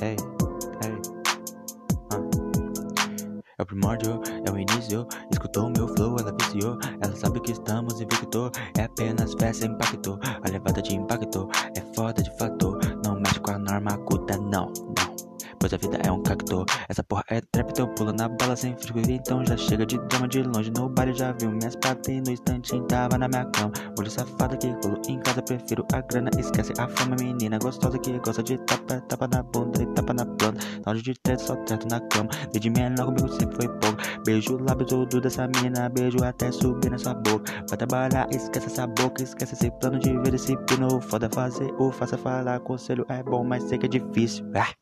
Ei, ei. Ah. É o primórdio, é o início. Escutou meu flow, ela viciou. Ela sabe que estamos invicto. É apenas sem impacto. A levada de impacto é foda de fato. Não mexe com a norma não, não. Pois a vida é um cacto. Essa porra é trap, então pula na bala sem frisco. Então já chega de drama de longe. No baile já viu minhas patas e no instante tava na minha cama. Mulher safada que rolo em casa, prefiro a grana. Esquece a fama, menina gostosa que gosta de tapa, tapa na bunda e tapa na planta. Hora de ter só teto na cama. Desde menor comigo sempre foi pouco. Beijo o lábio todo dessa mina. Beijo até subir na sua boca. Vai trabalhar, esquece essa boca. Esquece esse plano de ver esse pino. Foda fazer ou faça falar. Conselho é bom, mas sei que é difícil. Ah.